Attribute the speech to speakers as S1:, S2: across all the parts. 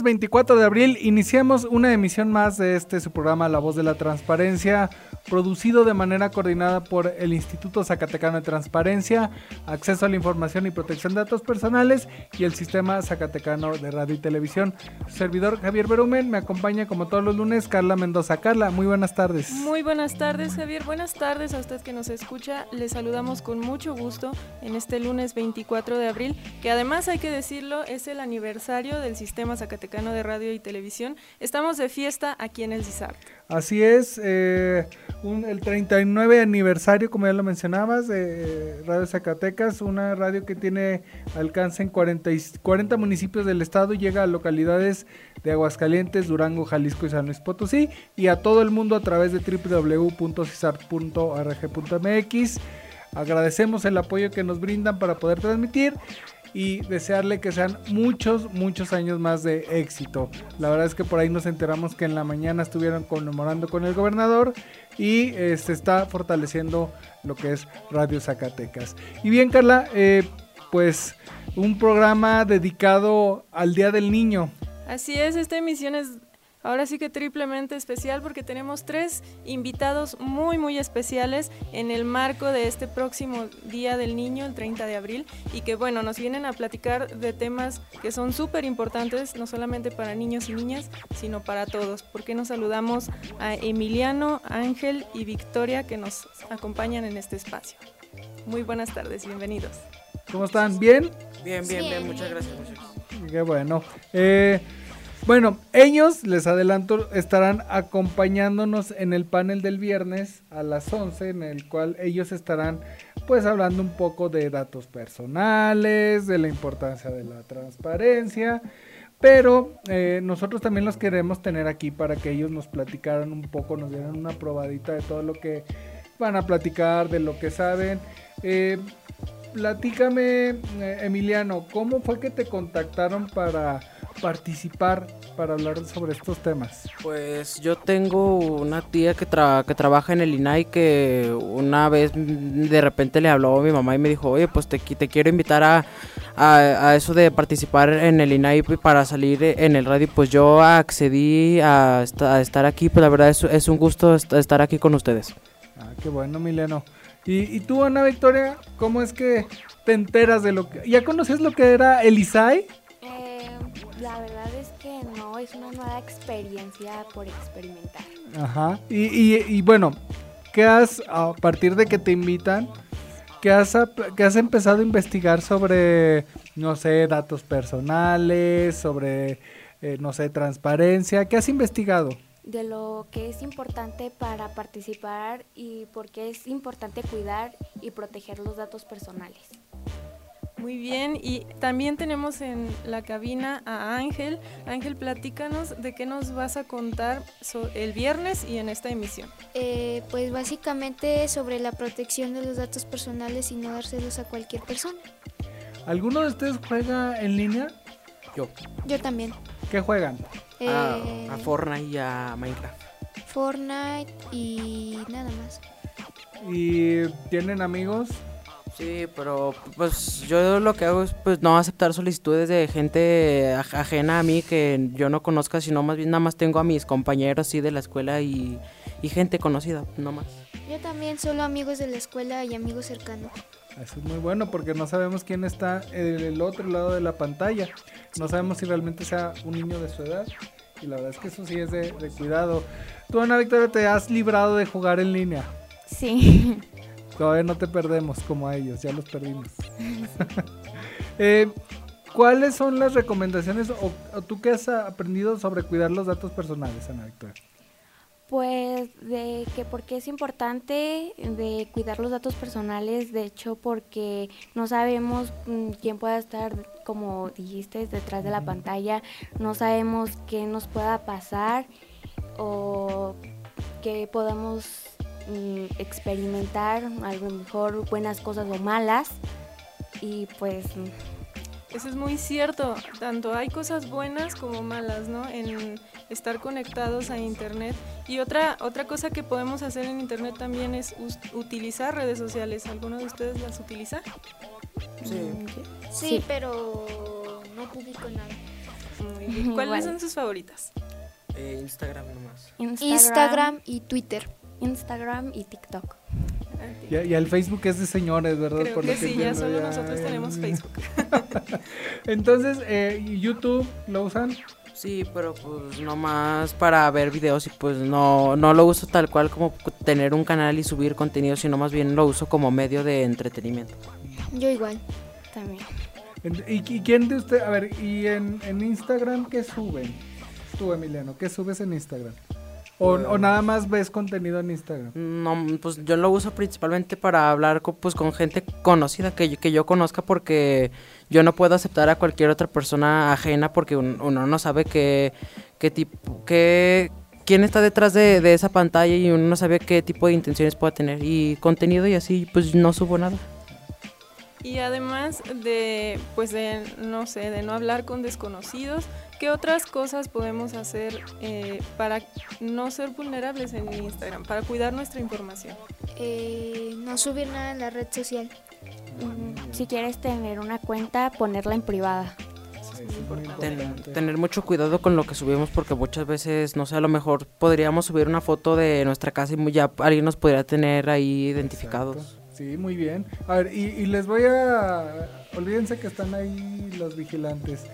S1: Lunes 24 de abril iniciamos una emisión más de este su programa La Voz de la Transparencia, producido de manera coordinada por el Instituto Zacatecano de Transparencia, Acceso a la Información y Protección de Datos Personales y el Sistema Zacatecano de Radio y Televisión. Su servidor Javier Berumen me acompaña como todos los lunes Carla Mendoza. Carla, muy buenas tardes.
S2: Muy buenas tardes Javier, buenas tardes a usted que nos escucha. Le saludamos con mucho gusto en este lunes 24 de abril, que además hay que decirlo es el aniversario del Sistema Zacatecano de Radio y Televisión. Estamos de fiesta aquí en el CISAR.
S1: Así es, eh, el 39 aniversario, como ya lo mencionabas, de Radio Zacatecas, una radio que tiene alcance en 40, 40 municipios del estado llega a localidades de Aguascalientes, Durango, Jalisco y San Luis Potosí y a todo el mundo a través de www.cisart.org.mx. Agradecemos el apoyo que nos brindan para poder transmitir y desearle que sean muchos, muchos años más de éxito. La verdad es que por ahí nos enteramos que en la mañana estuvieron conmemorando con el gobernador y se este, está fortaleciendo lo que es Radio Zacatecas. Y bien, Carla, eh, pues un programa dedicado al Día del Niño.
S2: Así es, esta emisión es Ahora sí que triplemente especial porque tenemos tres invitados muy muy especiales en el marco de este próximo Día del Niño, el 30 de abril, y que bueno, nos vienen a platicar de temas que son súper importantes, no solamente para niños y niñas, sino para todos. porque nos saludamos a Emiliano, Ángel y Victoria que nos acompañan en este espacio? Muy buenas tardes, bienvenidos.
S1: ¿Cómo están? ¿Bien?
S3: Bien, bien, bien, muchas gracias.
S1: Qué bueno. Eh, bueno, ellos, les adelanto, estarán acompañándonos en el panel del viernes a las 11, en el cual ellos estarán pues hablando un poco de datos personales, de la importancia de la transparencia, pero eh, nosotros también los queremos tener aquí para que ellos nos platicaran un poco, nos dieran una probadita de todo lo que van a platicar, de lo que saben. Eh, platícame, eh, Emiliano, ¿cómo fue que te contactaron para participar para hablar sobre estos temas?
S3: Pues yo tengo una tía que, que trabaja en el INAI que una vez de repente le habló a mi mamá y me dijo, oye, pues te, te quiero invitar a, a, eso de participar en el INAI para salir en el radio. Pues yo accedí a, estar aquí, pues la verdad es, es un gusto estar aquí con ustedes.
S1: Ah, qué bueno, Mileno. ¿Y, ¿Y, tú, Ana Victoria, cómo es que te enteras de lo que... ¿Ya conoces lo que era el ISAI?
S4: La verdad es que no, es una nueva experiencia por experimentar.
S1: Ajá. Y, y, bueno, ¿qué has, a partir de que te invitan, ¿qué has, qué has empezado a investigar sobre, no sé, datos personales, sobre, eh, no sé, transparencia? ¿Qué has investigado?
S4: de lo que es importante para participar y por qué es importante cuidar y proteger los datos personales.
S2: Muy bien, y también tenemos en la cabina a Ángel. Ángel, platícanos de qué nos vas a contar el viernes y en esta emisión.
S5: Eh, pues básicamente sobre la protección de los datos personales y no dárselos a cualquier persona.
S1: ¿Alguno de ustedes juega en línea?
S3: Yo.
S5: Yo también.
S1: ¿Qué juegan?
S3: Eh, a Fortnite y a Minecraft.
S5: Fortnite y nada más.
S1: ¿Y tienen amigos?
S3: Sí, pero pues yo lo que hago es pues no aceptar solicitudes de gente ajena a mí que yo no conozca, sino más bien nada más tengo a mis compañeros sí de la escuela y, gente conocida, no más.
S5: Yo también solo amigos de la escuela y amigos cercanos.
S1: Eso es muy bueno porque no sabemos quién está en el otro lado de la pantalla. No sabemos si realmente sea un niño de su edad. Y la verdad es que eso sí es de, de cuidado. Tú, Ana Victoria, te has librado de jugar en línea.
S4: Sí.
S1: Todavía no te perdemos como a ellos, ya los perdimos. Eh, ¿Cuáles son las recomendaciones o, tú qué has aprendido sobre cuidar los datos personales, Ana Victoria?
S4: Pues de que porque es importante de cuidar los datos personales, de hecho porque no sabemos mm, quién pueda estar, como dijiste, detrás de la pantalla, no sabemos qué nos pueda pasar o que podamos experimentar, a lo mejor buenas cosas o malas y pues
S2: Eso es muy cierto, tanto hay cosas buenas como malas, ¿no? En estar conectados a internet. Y otra otra cosa que podemos hacer en internet también es utilizar redes sociales. ¿Alguno de ustedes las utiliza?
S3: Sí.
S5: Sí,
S4: Sí.
S5: pero no publico nada.
S2: Muy bien. ¿Cuáles son sus favoritas?
S3: Eh, Instagram nomás.
S4: Instagram,
S5: Instagram y Twitter.
S4: Instagram y TikTok.
S1: Y, y el Facebook es de señores, ¿verdad?
S2: Creo
S1: Por lo
S2: que sí, ya solo
S1: ya-
S2: nosotros
S1: ya-
S2: tenemos Facebook.
S1: Entonces, eh, ¿y YouTube lo usan?
S3: Sí, pero pues nomás para ver videos y pues no, no lo uso tal cual como tener un canal y subir contenido, sino más bien lo uso como medio de entretenimiento.
S5: Yo igual.
S4: También.
S1: ¿Y, y quién de usted? A ver, ¿y en, en Instagram qué suben? Tú, Emiliano, ¿qué subes en Instagram? ¿O, o nada más ves contenido en Instagram?
S3: No, pues yo lo uso principalmente para hablar co- pues con gente conocida que yo, que yo conozca porque yo no puedo aceptar a cualquier otra persona ajena porque un- uno no sabe qué, qué tipo, qué, quién está detrás de, de esa pantalla y uno no sabe qué tipo de intenciones pueda tener y contenido y así pues no subo nada.
S2: Y además de, pues de, no sé, de no hablar con desconocidos, ¿qué otras cosas podemos hacer eh, para no ser vulnerables en Instagram, para cuidar nuestra información?
S5: Eh, no subir nada en la red social.
S4: Mm, Si quieres tener una cuenta, ponerla en privada.
S3: Ten- tener mucho cuidado con lo que subimos porque muchas veces, no sé, a lo mejor podríamos subir una foto de nuestra casa y ya alguien nos podría tener ahí identificados.
S1: Exacto. Sí, muy bien. A ver, y, y les voy a... Olvídense que están ahí los vigilantes.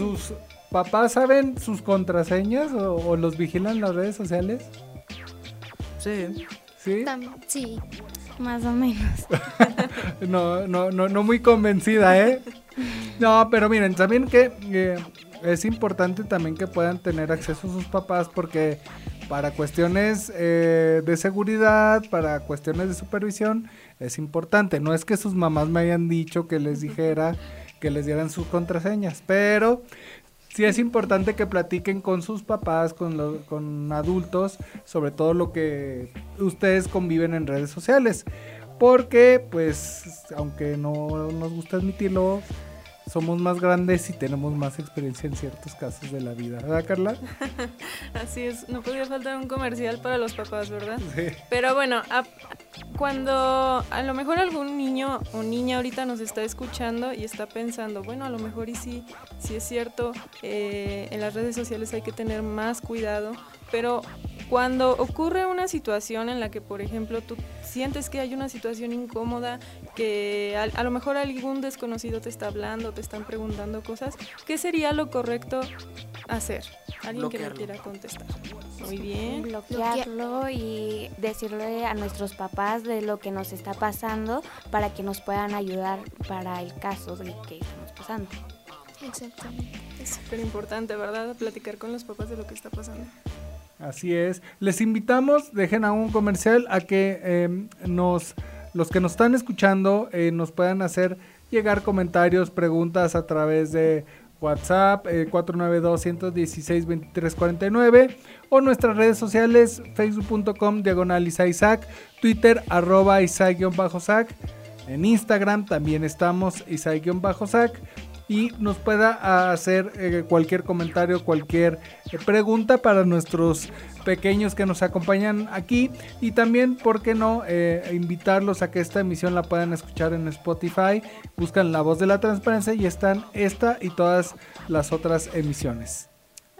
S1: ¿Sus papás saben sus contraseñas o, o los vigilan las redes sociales?
S3: Sí.
S1: ¿Sí?
S5: Tam- sí.
S4: Más o menos.
S1: No, no, no, no muy convencida, ¿eh? No, pero miren, también que eh, es importante también que puedan tener acceso a sus papás porque para cuestiones eh, de seguridad, para cuestiones de supervisión, es importante. No es que sus mamás me hayan dicho que les dijera que les dieran sus contraseñas, pero sí es importante que platiquen con sus papás, con, lo- con adultos, sobre todo lo que ustedes conviven en redes sociales. Porque, pues, aunque no nos gusta admitirlo, somos más grandes y tenemos más experiencia en ciertos casos de la vida. ¿Verdad, Carla?
S2: Así es, no podía faltar un comercial para los papás, ¿verdad?
S1: Sí.
S2: Pero bueno, a- cuando a lo mejor algún niño o niña ahorita nos está escuchando y está pensando, bueno, a lo mejor y sí, sí es cierto, eh, en las redes sociales hay que tener más cuidado, pero cuando ocurre una situación en la que, por ejemplo, tú sientes que hay una situación incómoda, que a, a lo mejor algún desconocido te está hablando, te están preguntando cosas, ¿qué sería lo correcto hacer? Alguien que me
S3: Bloquearlo.
S2: quiera contestar. Muy bien.
S4: bloquearlo y decirle a nuestros papás de lo que nos está pasando para que nos puedan ayudar para el caso de que estamos pasando.
S5: Exactamente.
S2: Es súper importante, ¿verdad? Platicar con los papás de lo que está pasando.
S1: Así es. Les invitamos, dejen a un comercial a que eh, nos, los que nos están escuchando eh, nos puedan hacer llegar comentarios, preguntas a través de WhatsApp eh, 492-116-2349 o nuestras redes sociales facebook.com diagonal Isaac, Twitter arroba Isaac-Sac, en Instagram también estamos Isaac-Sac y nos pueda hacer eh, cualquier comentario, cualquier eh, pregunta para nuestros pequeños que nos acompañan aquí y también, ¿por qué no?, eh, invitarlos a que esta emisión la puedan escuchar en Spotify, buscan La Voz de la Transparencia y están esta y todas las otras emisiones.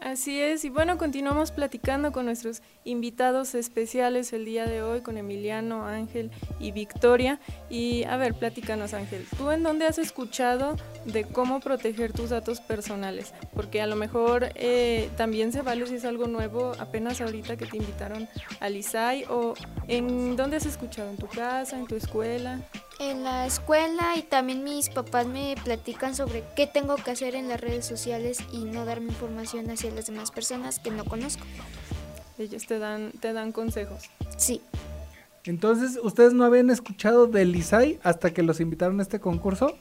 S2: Así es, y bueno, continuamos platicando con nuestros invitados especiales el día de hoy, con Emiliano, Ángel y Victoria. Y a ver, platícanos Ángel, ¿tú en dónde has escuchado de cómo proteger tus datos personales? Porque a lo mejor eh, también se vale si es algo nuevo, apenas ahorita que te invitaron al ISAI, o en dónde has escuchado, en tu casa, en tu escuela.
S5: En la escuela y también mis papás me platican sobre qué tengo que hacer en las redes sociales y no darme información hacia las demás personas que no conozco.
S2: ellos te dan, te dan consejos.
S5: Sí.
S1: Entonces, ¿ustedes no habían escuchado del ISAI hasta que los invitaron a este concurso?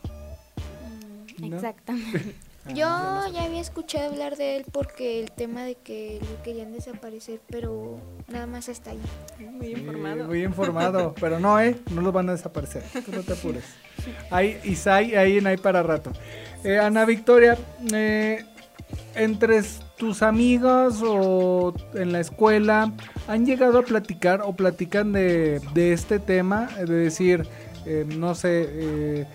S4: Mm,
S1: ¿No?
S4: Exactamente.
S5: Yo ya había escuchado hablar de él porque el tema de que lo querían desaparecer, pero nada más hasta ahí.
S2: Muy
S1: Sí,
S2: informado.
S1: muy informado, pero no, ¿eh? No los van a desaparecer, tú no te apures. Hay ISAI ahí en ahí para rato. Eh, Ana Victoria, eh, entre tus amigos o en la escuela, ¿han llegado a platicar o platican de, de este tema? De decir, eh, no sé, eh,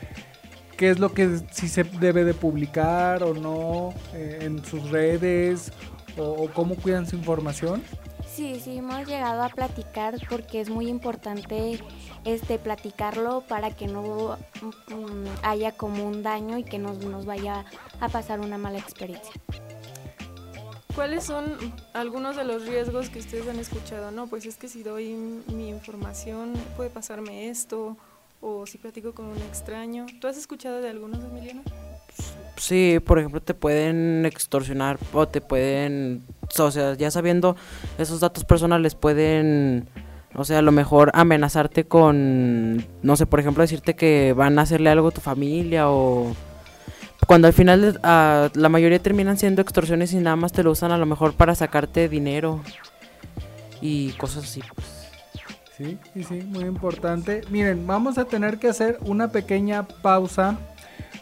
S1: qué es lo que si se debe de publicar o no eh, en sus redes o, o cómo cuidan su información.
S4: Sí, sí, hemos llegado a platicar porque es muy importante este platicarlo para que no mm, haya como un daño y que nos, nos vaya a pasar una mala experiencia.
S2: ¿Cuáles son algunos de los riesgos que ustedes han escuchado? No, pues es que si doy mi información puede pasarme esto, o si platico con un extraño. ¿Tú has escuchado de algunos, Emiliano?
S3: Sí, por ejemplo, te pueden extorsionar o te pueden, o sea, ya sabiendo esos datos personales pueden, o sea, a lo mejor amenazarte con, no sé, por ejemplo, decirte que van a hacerle algo a tu familia o cuando al final ah, la mayoría terminan siendo extorsiones y nada más te lo usan a lo mejor para sacarte dinero y cosas así. pues.
S1: Sí, sí, sí, muy importante. Miren, vamos a tener que hacer una pequeña pausa.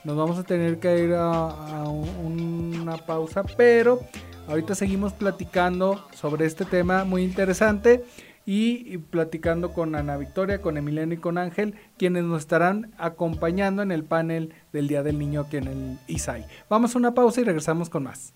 S1: Nos vamos a tener que ir a, a un- una pausa, pero ahorita seguimos platicando sobre este tema muy interesante y platicando con Ana Victoria, con Emiliano y con Ángel, quienes nos estarán acompañando en el panel del Día del Niño aquí en el ISAI. Vamos a una pausa y regresamos con más.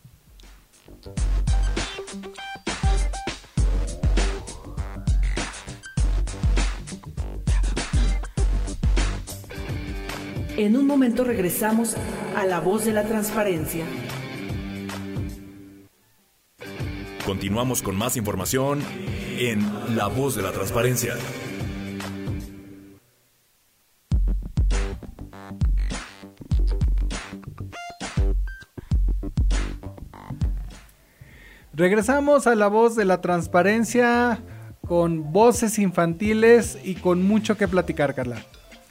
S6: En un momento regresamos a la voz de la transparencia.
S7: Continuamos con más información en La Voz de la Transparencia.
S1: Regresamos a la voz de la transparencia con voces infantiles y con mucho que platicar, Carla.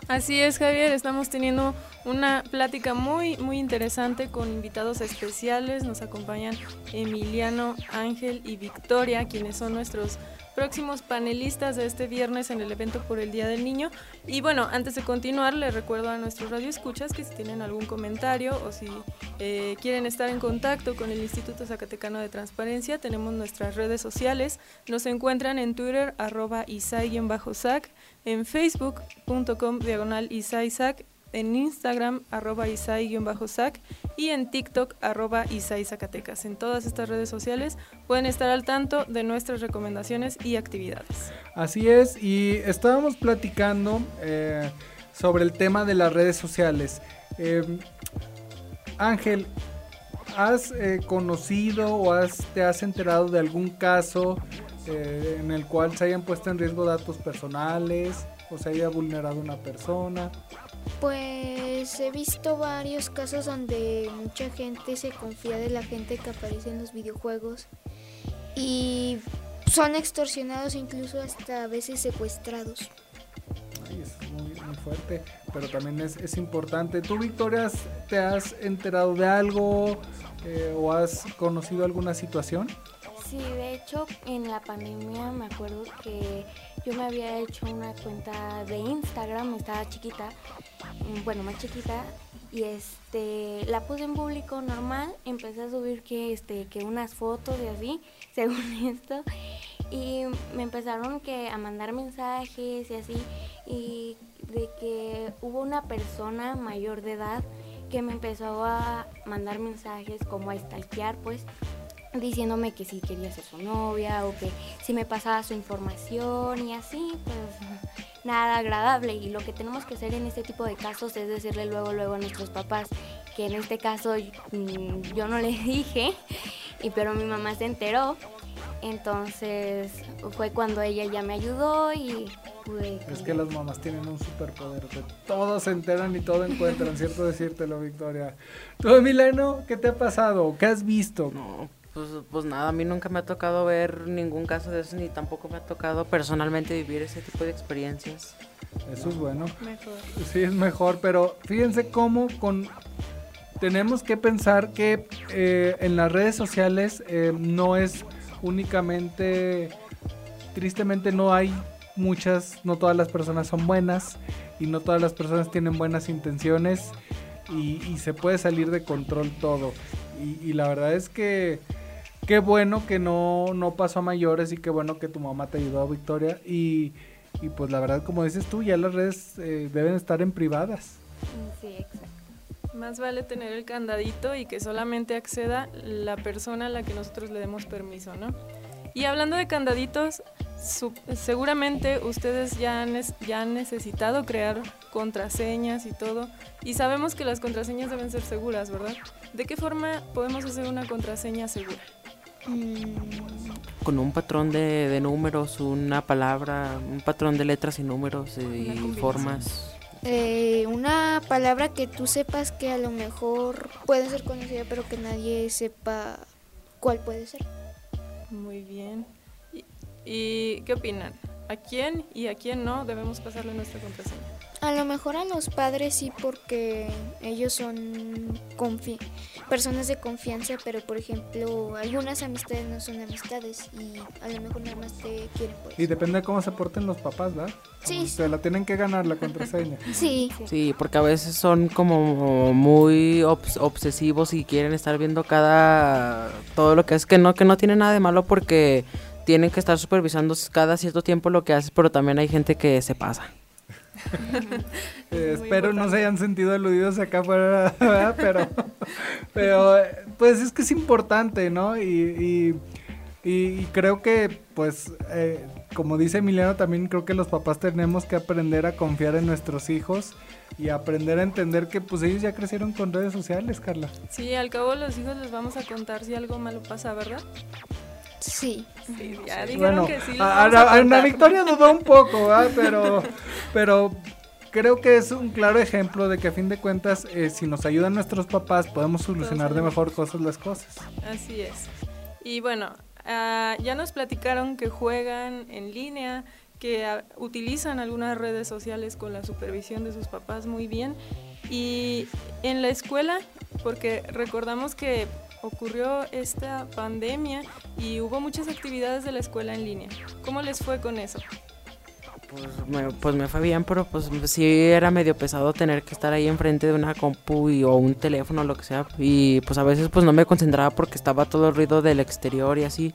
S2: Así es, Javier, estamos teniendo una plática muy, muy interesante con invitados especiales. Nos acompañan Emiliano, Ángel y Victoria, quienes son nuestros próximos panelistas de este viernes en el evento por el Día del Niño. Y bueno, antes de continuar, les recuerdo a nuestros radioescuchas que si tienen algún comentario o si eh, quieren estar en contacto con el Instituto Zacatecano de Transparencia, tenemos nuestras redes sociales. Nos encuentran en Twitter, arroba isai-sac, en facebook.com diagonal en Instagram arroba isai-sac y en TikTok arroba isai Zacatecas. En todas estas redes sociales pueden estar al tanto de nuestras recomendaciones y actividades.
S1: Así es, y estábamos platicando eh, sobre el tema de las redes sociales. Eh, Ángel, ¿has eh, conocido o has, te has enterado de algún caso eh, en el cual se hayan puesto en riesgo datos personales o se haya vulnerado una persona?
S5: Pues he visto varios casos donde mucha gente se confía de la gente que aparece en los videojuegos y son extorsionados incluso hasta a veces secuestrados.
S1: Ay, es muy, muy fuerte, pero también es, es importante. ¿Tú, Victoria, te has enterado de algo eh, o has conocido alguna situación?
S4: Sí, de hecho, en la pandemia me acuerdo que yo me había hecho una cuenta de Instagram, estaba chiquita, bueno, más chiquita, y este la puse en público normal, empecé a subir que este que unas fotos y así, según esto, y me empezaron que a mandar mensajes y así, y de que hubo una persona mayor de edad que me empezó a mandar mensajes como a stalkear, pues, diciéndome que si quería ser su novia o que si me pasaba su información y así, pues nada agradable. Y lo que tenemos que hacer en este tipo de casos es decirle luego, luego a nuestros papás, que en este caso mm, yo no les dije, y pero mi mamá se enteró. Entonces fue cuando ella ya me ayudó y pude...
S1: Es que las mamás tienen un superpoder, de todo se enteran y todo encuentran, ¿cierto decírtelo, Victoria? Tú, Mileno, ¿qué te ha pasado? ¿Qué has visto?
S3: No, Pues, pues nada, a mí nunca me ha tocado ver ningún caso de eso, ni tampoco me ha tocado personalmente vivir ese tipo de experiencias.
S1: Eso es bueno.
S2: Mejor.
S1: Sí, es mejor, pero fíjense cómo con tenemos que pensar que eh, en las redes sociales eh, no es únicamente, tristemente no hay muchas, no todas las personas son buenas y no todas las personas tienen buenas intenciones y, y se puede salir de control todo. Y, y la verdad es que qué bueno que no, no pasó a mayores y qué bueno que tu mamá te ayudó, Victoria. Y, y pues la verdad, como dices tú, ya las redes eh, deben estar en privadas.
S4: Sí, exacto.
S2: Más vale tener el candadito y que solamente acceda la persona a la que nosotros le demos permiso, ¿no? Y hablando de candaditos, seguramente ustedes ya han, ya han necesitado crear contraseñas y todo. Y sabemos que las contraseñas deben ser seguras, ¿verdad? ¿De qué forma podemos hacer una contraseña segura?
S3: Con un patrón de, de números, una palabra, un patrón de letras y números
S2: Una
S3: y formas.
S5: eh, una palabra que tú sepas que a lo mejor puede ser conocida, pero que nadie sepa cuál puede ser.
S2: Muy bien. ¿Y, y qué opinan? ¿A quién y a quién no debemos pasarle nuestra contraseña?
S5: A lo mejor a los padres sí, porque ellos son confi- personas de confianza, pero por ejemplo, algunas amistades no son amistades y a lo mejor nada más te quieren por
S1: Y
S5: eso.
S1: depende de cómo se porten los papás, ¿verdad?
S5: Sí.
S1: Se la tienen que ganar la contraseña.
S5: Sí,
S3: Sí, porque a veces son como muy obs- obsesivos y quieren estar viendo cada todo lo que es que no que no tiene nada de malo porque tienen que estar supervisando cada cierto tiempo lo que haces, pero también hay gente que se pasa.
S1: Eh, espero no se hayan sentido aludidos acá ¿verdad? Pero, pero pues es que es importante, ¿no? Y, y, y creo que, pues, eh, como dice Emiliano, también creo que los papás tenemos que aprender a confiar en nuestros hijos y aprender a entender que, pues, ellos ya crecieron con redes sociales, Carla.
S2: Sí, al cabo los hijos les vamos a contar si algo malo pasa, ¿verdad?
S5: Sí.
S2: Sí, ya dijeron
S1: Bueno,
S2: que sí.
S1: a, a-
S2: a
S1: Ana. Victoria dudó un poco, ¿verdad? Pero, pero creo que es un claro ejemplo de que a fin de cuentas, eh, si nos ayudan nuestros papás, podemos solucionar de mejor cosas las cosas.
S2: Así es. Y bueno, ah, ya nos platicaron que juegan en línea, que ah, utilizan algunas redes sociales con la supervisión de sus papás muy bien. Y en la escuela, porque recordamos que ocurrió esta pandemia y hubo muchas actividades de la escuela en línea. ¿Cómo les fue con eso?
S3: Pues me, pues me fue bien, pero pues sí era medio pesado tener que estar ahí enfrente de una compu y- o un teléfono lo que sea. Y pues a veces pues no me concentraba porque estaba todo el ruido del exterior y así.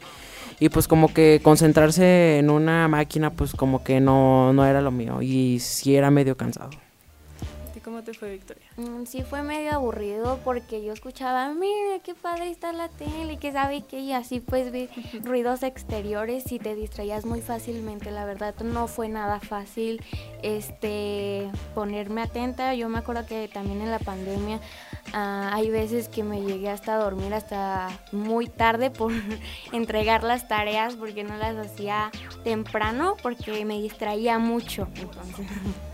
S3: Y pues como que concentrarse en una máquina pues como que no, no era lo mío y sí era medio cansado.
S2: ¿Y cómo te fue, Victoria?
S4: Mm, Sí fue medio aburrido porque yo escuchaba, mira qué padre está la tele, que sabe que y así pues ve ruidos exteriores y te distraías muy fácilmente, la verdad no fue nada fácil este ponerme atenta, yo me acuerdo que también en la pandemia ah, hay veces que me llegué hasta a dormir hasta muy tarde por entregar las tareas porque no las hacía temprano porque me distraía mucho, entonces.
S2: ¿A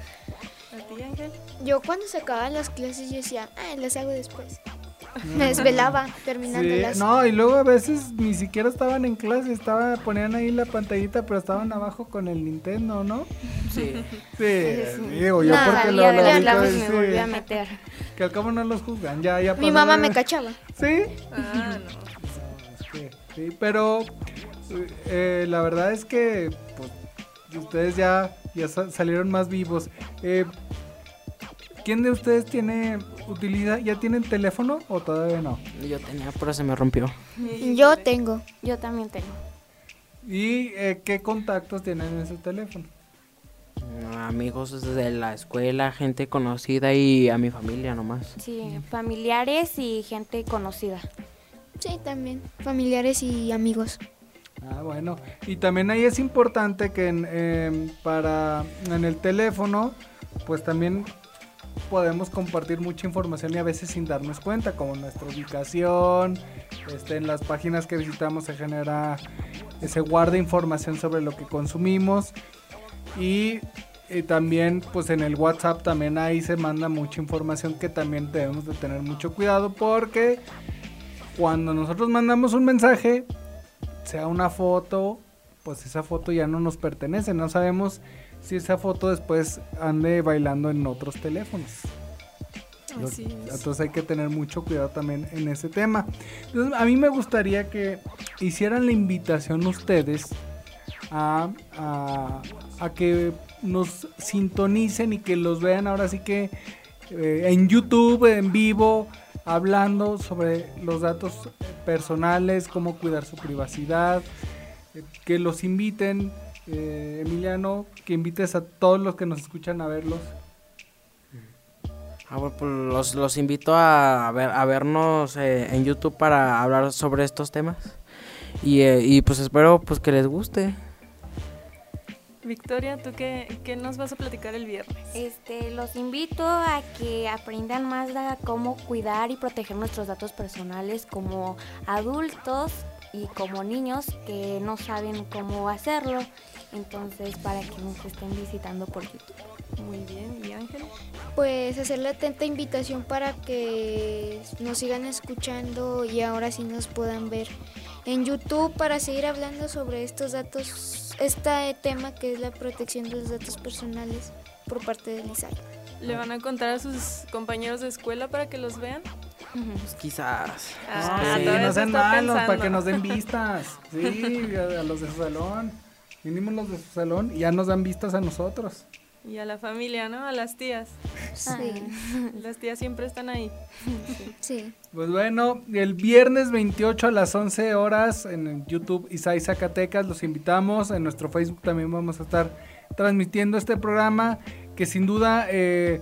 S2: ti, Ángel?
S5: Yo cuando se acababan las clases yo decía, ah, las hago después. Me desvelaba terminándolas.
S1: Sí, no, y luego a veces ni siquiera estaban en clase, estaba, ponían ahí la pantallita, pero estaban abajo con el Nintendo, ¿no?
S3: Sí.
S1: Sí,
S4: Sí.
S1: digo yo
S4: Nada,
S1: porque lo,
S4: y
S1: que-
S4: me
S1: sí,
S4: volví a meter.
S1: que al cabo no los juzgan, ya, ya
S5: Mi mamá me cachaba.
S1: ¿Sí?
S2: Ah, no.
S1: Sí, sí, pero eh, la verdad es que pues, ustedes ya, ya sa- salieron más vivos. Eh, ¿Quién de ustedes tiene, utiliza, ya tienen teléfono o todavía no?
S3: Yo tenía, pero se me rompió.
S5: Yo tengo.
S4: Yo también tengo.
S1: ¿Y eh, qué contactos tienen en su teléfono?
S3: Amigos de la escuela, gente conocida y a mi familia nomás.
S4: Sí, familiares y gente conocida.
S5: Sí, también. Familiares y amigos.
S1: Ah, bueno. Y también ahí es importante que en, em, para en el teléfono, pues también podemos compartir mucha información y a veces sin darnos cuenta, como nuestra ubicación, este, en las páginas que visitamos se genera, se guarda información sobre lo que consumimos y, y también pues en el WhatsApp también ahí se manda mucha información que también debemos de tener mucho cuidado porque cuando nosotros mandamos un mensaje, sea una foto, pues esa foto ya no nos pertenece. No sabemos si esa foto después ande bailando en otros teléfonos.
S2: Así es.
S1: Entonces hay que tener mucho cuidado también en ese tema. Entonces, a mí me gustaría que hicieran la invitación ustedes a, a- a que nos sintonicen y que los vean ahora sí que eh, en YouTube, en vivo, hablando sobre los datos personales, cómo cuidar su privacidad, eh, que los inviten, eh, Emiliano, que invites a todos los que nos escuchan a verlos.
S3: Ah, bueno, pues los, los invito a, ver, a vernos eh, en YouTube para hablar sobre estos temas. Y, eh, y pues espero pues que les guste.
S2: Victoria, ¿tú qué, qué nos vas a platicar el viernes?
S4: Este, los invito a que aprendan más de cómo cuidar y proteger nuestros datos personales como adultos y como niños que no saben cómo hacerlo. Entonces, para que nos estén visitando por YouTube.
S2: Muy bien, ¿y Ángel?
S5: Pues hacer la atenta invitación para que nos sigan escuchando y ahora sí nos puedan ver en YouTube para seguir hablando sobre estos datos, este tema que es la protección de los datos personales por parte del ISAI.
S2: ¿Le van a contar a sus compañeros de escuela para que los vean?
S3: Pues quizás.
S2: Ah,
S1: Sí, no
S2: se
S1: sean malos, para que nos den vistas. Sí, a, a los de su salón. Mínimo los de su salón y ya nos dan vistas a nosotros.
S2: Y a la familia, ¿no? A las tías.
S5: Sí,
S2: Las tías siempre están ahí.
S5: sí.
S1: Pues bueno, el viernes 28 a las 11 horas en el YouTube Isai Zacatecas los invitamos. En nuestro Facebook también vamos a estar transmitiendo este programa que sin duda eh,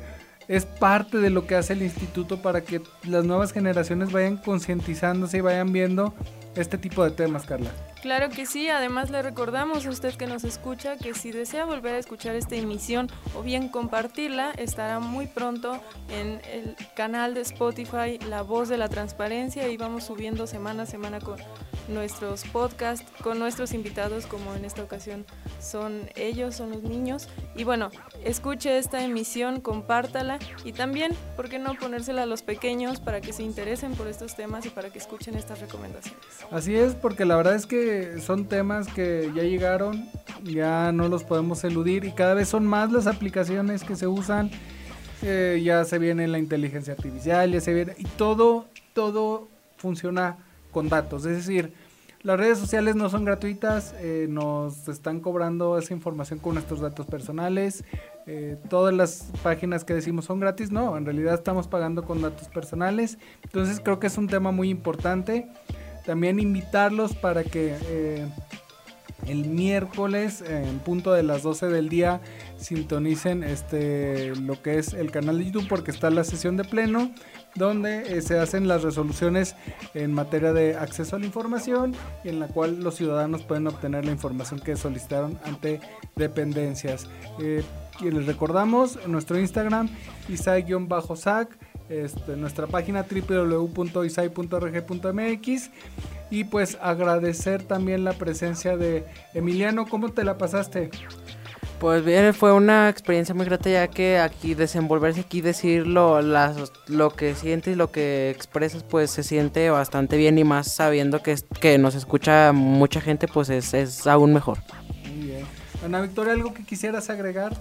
S1: es parte de lo que hace el instituto para que las nuevas generaciones vayan concientizándose y vayan viendo este tipo de temas, Carla.
S2: Claro que sí, además le recordamos a usted que nos escucha que si desea volver a escuchar esta emisión o bien compartirla, estará muy pronto en el canal de Spotify La Voz de la Transparencia y vamos subiendo semana a semana con nuestros podcasts, con nuestros invitados como en esta ocasión son ellos, son los niños. Y bueno, escuche esta emisión, compártala y también, ¿por qué no ponérsela a los pequeños para que se interesen por estos temas y para que escuchen estas recomendaciones?
S1: Así es, porque la verdad es que son temas que ya llegaron, ya no los podemos eludir y cada vez son más las aplicaciones que se usan. eh, ya se viene la inteligencia artificial, ya se viene y todo, todo funciona con datos. Es decir, las redes sociales no son gratuitas, eh, nos están cobrando esa información con nuestros datos personales. eh, todas las páginas que decimos son gratis, no, en realidad estamos pagando con datos personales. Entonces creo que es un tema muy importante. También invitarlos para que eh, el miércoles eh, en punto de las 12 del día sintonicen este lo que es el canal de YouTube porque está la sesión de pleno donde eh, se hacen las resoluciones en materia de acceso a la información y en la cual los ciudadanos pueden obtener la información que solicitaron ante dependencias. Eh, y les recordamos nuestro Instagram isai-sac este, nuestra página www.isai.rg.mx y pues agradecer también la presencia de Emiliano. ¿Cómo te la pasaste?
S3: Pues bien, fue una experiencia muy grata ya que aquí desenvolverse aquí, decir lo, las- lo que sientes y lo que expresas, pues se siente bastante bien y más sabiendo que, que nos escucha mucha gente, pues es, es aún mejor.
S1: Muy bien. Ana Victoria, ¿algo que quisieras agregar?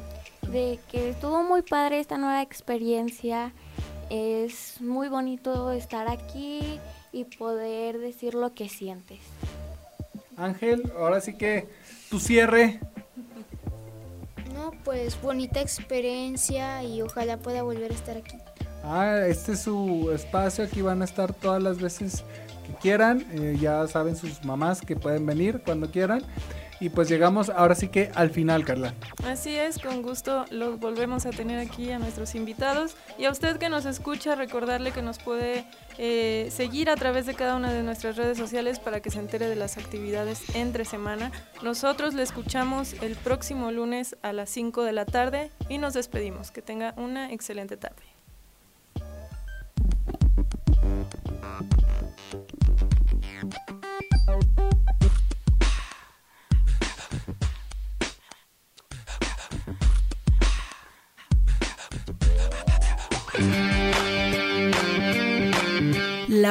S4: De que estuvo muy padre esta nueva experiencia. Es muy bonito estar aquí y poder decir lo que sientes.
S1: Ángel, ahora sí que tu cierre.
S5: No, pues bonita experiencia y ojalá pueda volver a estar aquí.
S1: Ah, este es su espacio, aquí van a estar todas las veces que quieran. eh, ya saben sus mamás que pueden venir cuando quieran. Y pues llegamos ahora sí que al final, Carla.
S2: Así es, con gusto los volvemos a tener aquí a nuestros invitados y a usted que nos escucha recordarle que nos puede eh, seguir a través de cada una de nuestras redes sociales para que se entere de las actividades entre semana. Nosotros le escuchamos el próximo lunes a las 5 de la tarde y nos despedimos. Que tenga una excelente tarde.